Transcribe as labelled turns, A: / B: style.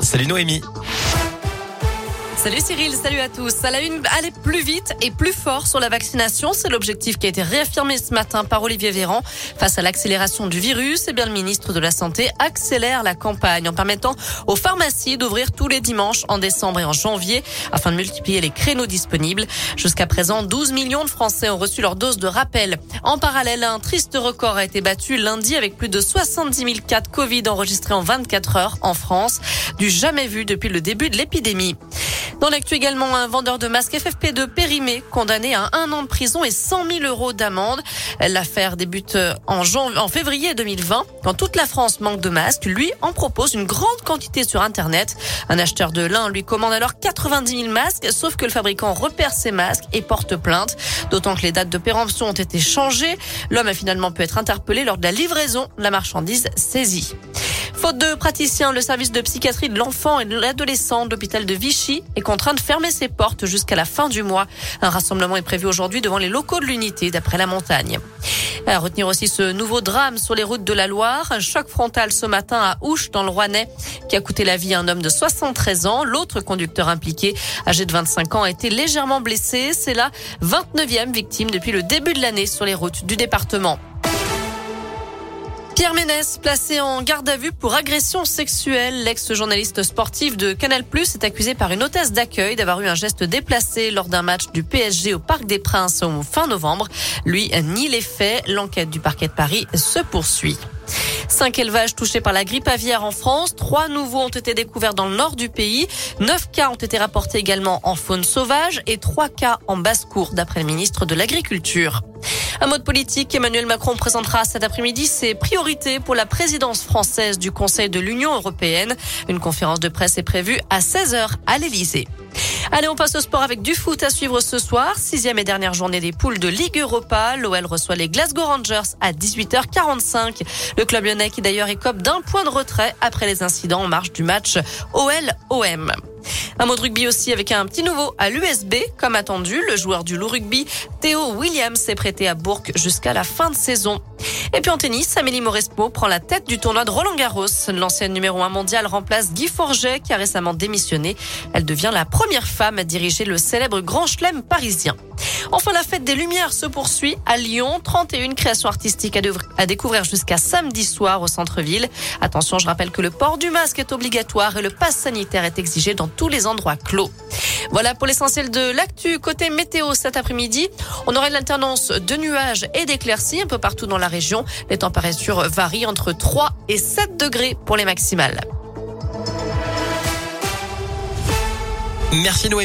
A: Salut Noémie.
B: Salut Cyril, salut à tous. À la une, aller plus vite et plus fort sur la vaccination, c'est l'objectif qui a été réaffirmé ce matin par Olivier Véran. Face à l'accélération du virus, eh bien le ministre de la Santé accélère la campagne en permettant aux pharmacies d'ouvrir tous les dimanches en décembre et en janvier afin de multiplier les créneaux disponibles. Jusqu'à présent, 12 millions de Français ont reçu leur dose de rappel. En parallèle, un triste record a été battu lundi avec plus de 70 000 cas de Covid enregistrés en 24 heures en France, du jamais vu depuis le début de l'épidémie. Dans l'actu également, un vendeur de masques FFP2 périmé, condamné à un an de prison et 100 000 euros d'amende. L'affaire débute en, janvier, en février 2020. Quand toute la France manque de masques, lui en propose une grande quantité sur Internet. Un acheteur de lin lui commande alors 90 000 masques, sauf que le fabricant repère ses masques et porte plainte. D'autant que les dates de péremption ont été changées. L'homme a finalement pu être interpellé lors de la livraison de la marchandise saisie. Faute de praticiens, le service de psychiatrie de l'enfant et de l'adolescent de l'hôpital de Vichy est contraint de fermer ses portes jusqu'à la fin du mois. Un rassemblement est prévu aujourd'hui devant les locaux de l'unité d'après la montagne. À retenir aussi ce nouveau drame sur les routes de la Loire. Un choc frontal ce matin à Ouche dans le Rouennais qui a coûté la vie à un homme de 73 ans. L'autre conducteur impliqué, âgé de 25 ans, a été légèrement blessé. C'est la 29e victime depuis le début de l'année sur les routes du département. Pierre Ménès, placé en garde à vue pour agression sexuelle. L'ex-journaliste sportif de Canal Plus est accusé par une hôtesse d'accueil d'avoir eu un geste déplacé lors d'un match du PSG au Parc des Princes au fin novembre. Lui nie les faits. L'enquête du parquet de Paris se poursuit. Cinq élevages touchés par la grippe aviaire en France. Trois nouveaux ont été découverts dans le nord du pays. Neuf cas ont été rapportés également en faune sauvage et trois cas en basse-cour, d'après le ministre de l'Agriculture. Un mode politique, Emmanuel Macron présentera cet après-midi ses priorités pour la présidence française du Conseil de l'Union européenne. Une conférence de presse est prévue à 16h à l'Elysée. Allez, on passe au sport avec du foot à suivre ce soir. Sixième et dernière journée des poules de Ligue Europa. L'OL reçoit les Glasgow Rangers à 18h45. Le club lyonnais qui d'ailleurs écope d'un point de retrait après les incidents en marge du match OL-OM. Un mot de rugby aussi avec un petit nouveau à l'USB. Comme attendu, le joueur du loup rugby, Théo Williams, s'est prêté à Bourg jusqu'à la fin de saison. Et puis en tennis, Amélie Mauresmo prend la tête du tournoi de Roland Garros. L'ancienne numéro 1 mondiale remplace Guy Forget qui a récemment démissionné. Elle devient la première femme à diriger le célèbre Grand Chelem parisien. Enfin, la fête des Lumières se poursuit à Lyon. 31 créations artistiques à, découvrir jusqu'à samedi soir au centre-ville. Attention, je rappelle que le port du masque est obligatoire et le pass sanitaire est exigé dans tous les endroits clos. Voilà pour l'essentiel de l'actu. Côté météo cet après-midi, on aura une de nuages et d'éclaircies un peu partout dans la région. Les températures varient entre 3 et 7 degrés pour les maximales.
A: Merci.